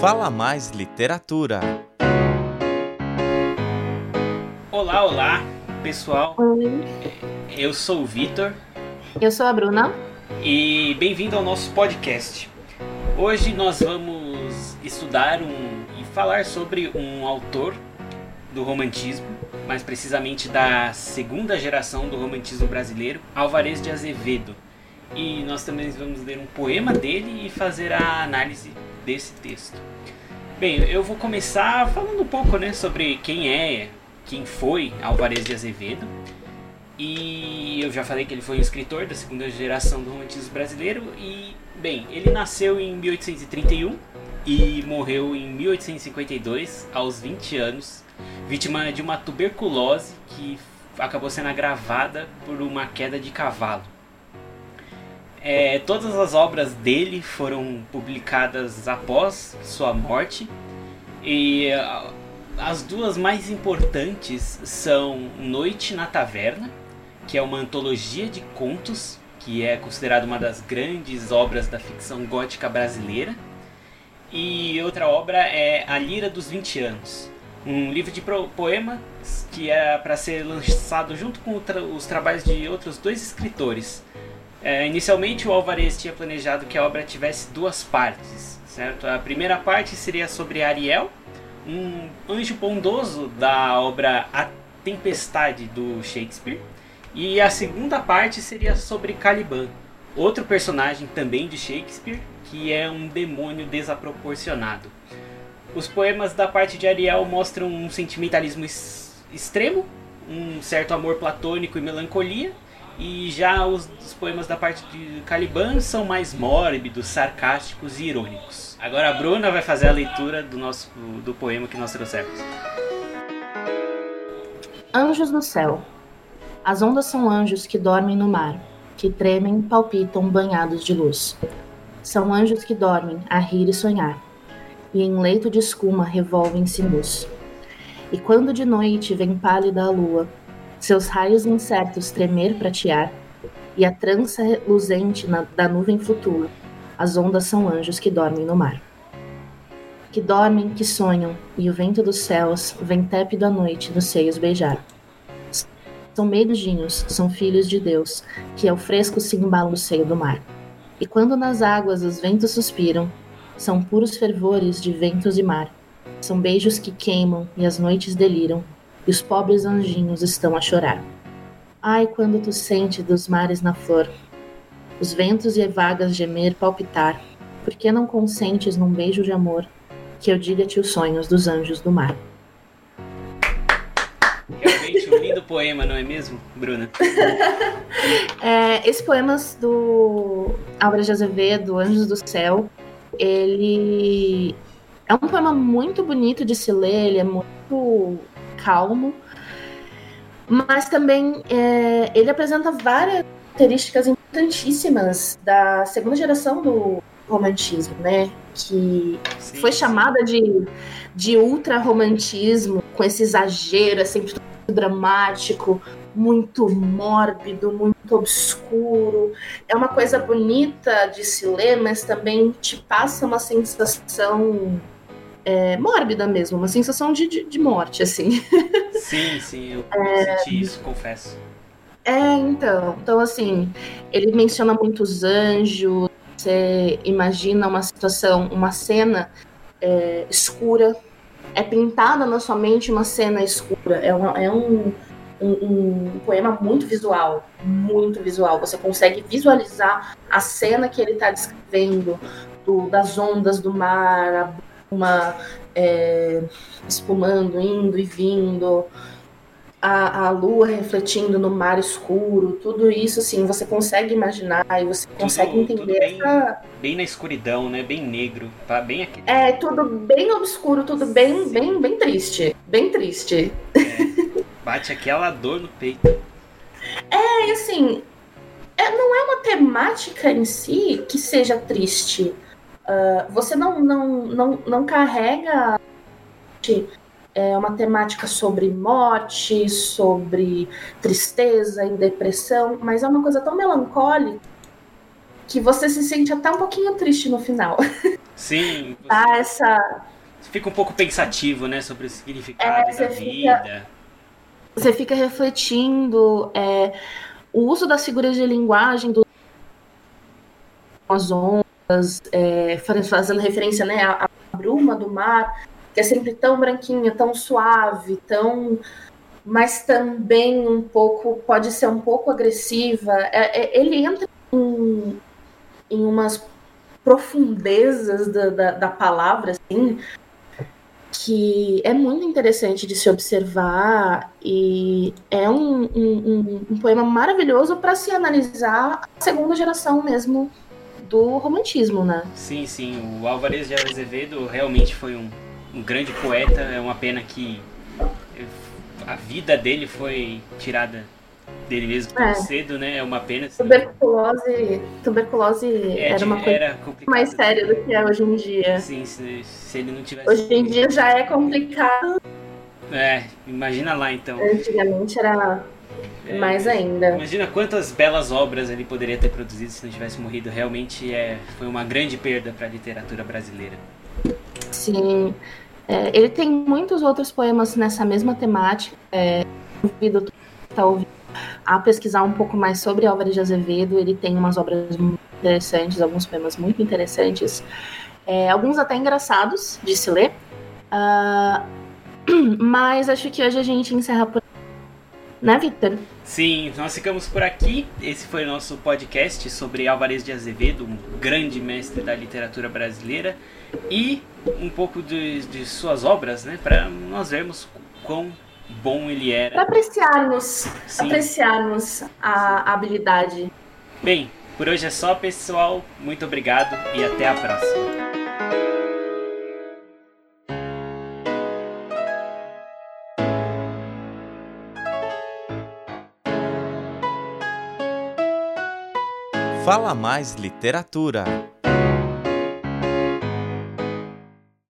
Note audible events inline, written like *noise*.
Fala Mais Literatura. Olá, olá, pessoal. Oi. Eu sou o Vitor Eu sou a Bruna. e bem-vindo ao nosso podcast. Hoje nós vamos estudar um, e falar sobre um autor do romantismo, mais precisamente da segunda geração do romantismo brasileiro, Álvarez de Azevedo. E nós também vamos ler um poema dele e fazer a análise desse texto. Bem, eu vou começar falando um pouco né, sobre quem é, quem foi Álvarez de Azevedo. E eu já falei que ele foi um escritor da segunda geração do romantismo brasileiro. E, bem, ele nasceu em 1831 e morreu em 1852, aos 20 anos, vítima de uma tuberculose que acabou sendo agravada por uma queda de cavalo. É, todas as obras dele foram publicadas após sua morte e ah, as duas mais importantes são Noite na Taverna, que é uma antologia de contos que é considerada uma das grandes obras da ficção gótica brasileira, e outra obra é A Lira dos 20 Anos, um livro de poemas que era para ser lançado junto com os trabalhos de outros dois escritores. É, inicialmente o Alvarez tinha planejado que a obra tivesse duas partes, certo? A primeira parte seria sobre Ariel, um anjo bondoso da obra A Tempestade do Shakespeare, e a segunda parte seria sobre Caliban, outro personagem também de Shakespeare, que é um demônio desaproporcionado. Os poemas da parte de Ariel mostram um sentimentalismo ex- extremo, um certo amor platônico e melancolia, e já os, os poemas da parte de Caliban são mais mórbidos, sarcásticos e irônicos. Agora a Bruna vai fazer a leitura do nosso do poema que nós trouxemos. Anjos do céu. As ondas são anjos que dormem no mar, que tremem, palpitam, banhados de luz. São anjos que dormem a rir e sonhar, e em leito de escuma revolvem-se nus. E quando de noite vem pálida a lua, seus raios incertos tremer pratear, e a trança reluzente na- da nuvem flutua, as ondas são anjos que dormem no mar. Que dormem, que sonham, e o vento dos céus vem tépido à noite nos seios beijar. São beijinhos, são filhos de Deus, que ao fresco se embalam no seio do mar. E quando nas águas os ventos suspiram, são puros fervores de ventos e mar. São beijos que queimam e as noites deliram, e os pobres anjinhos estão a chorar. Ai, quando tu sente dos mares na flor, os ventos e vagas gemer, palpitar, por que não consentes num beijo de amor, que eu diga-te os sonhos dos anjos do mar? Realmente um lindo poema, não é mesmo, Bruna? *laughs* É, esse poema do Álvares de Azevedo, Anjos do Céu, ele é um poema muito bonito de se ler, ele é muito calmo, mas também é, ele apresenta várias características importantíssimas da segunda geração do romantismo, né? Que Sim. foi chamada de, de ultra-romantismo, com esse exagero, é sempre tudo dramático, muito mórbido, muito obscuro. É uma coisa bonita de se ler, mas também te passa uma sensação é, mórbida mesmo, uma sensação de, de, de morte, assim. *laughs* Sim, sim, eu senti isso, confesso. É, então. Então, assim, ele menciona muitos anjos. Você imagina uma situação, uma cena é, escura. É pintada na sua mente uma cena escura. É, uma- é um, um, um poema muito visual. Muito visual. Você consegue visualizar a cena que ele está descrevendo, do- das ondas do mar, a bruma é, espumando, indo e vindo a, a lua refletindo no mar escuro, tudo isso, assim, você consegue imaginar e você consegue tudo entender bem- essa. Bem na escuridão, né? Bem negro, tá? Bem aqui. É tudo bem obscuro, tudo bem, bem, bem triste. Bem triste. Bate aquela dor no peito. E assim, é, não é uma temática em si que seja triste. Ah, você não, não, não, não carrega é, uma temática sobre morte, sobre tristeza e depressão, mas é uma coisa tão melancólica que você se sente até um pouquinho triste no final. Sim. *laughs* Dá essa. Você fica um pouco pensativo, né, sobre o significado É, da você vida. Você fica refletindo é, o uso das figuras de linguagem do ondas, é, faz- fazendo referência né, à, à bruma do mar, que é sempre tão branquinha, tão suave, tão mas também um pouco pode ser um pouco agressiva. É- é- ele entra em, em umas profundezas da, da, da palavra, assim, que é muito interessante de se observar e é um, um, um- um poema maravilhoso para se analisar a segunda geração mesmo do romantismo, né? Sim, sim. O Álvares de Azevedo realmente foi um, um grande poeta. É uma pena que a vida dele foi tirada dele mesmo tão É. cedo, né? É uma pena. Tuberculose, tuberculose É, era uma coisa era mais séria do que é hoje em dia. Sim, se, se ele não tivesse. Hoje em dia já é complicado, É, imagina lá então. antigamente era É, mais ainda. Imagina quantas belas obras ele poderia ter produzido se não tivesse morrido. Realmente é, foi uma grande perda para a literatura brasileira. Sim. É, ele tem muitos outros poemas nessa mesma temática. É, convido tá ouvindo a pesquisar um pouco mais sobre Álvares de Azevedo. Ele tem umas obras muito interessantes, alguns poemas muito interessantes, é, alguns até engraçados de se ler. Ah, *clears throat* mas acho que hoje a gente encerra por. Né, Victor? Sim, nós ficamos por aqui. Esse foi o nosso podcast sobre Álvares de Azevedo, um grande mestre da literatura brasileira, e um pouco de, de suas obras, né, para nós vermos quão bom ele Para era. apreciarmos, Sim. apreciarmos a habilidade. Bem, por hoje é só, pessoal. Muito obrigado e até a próxima. Fala Mais Literatura.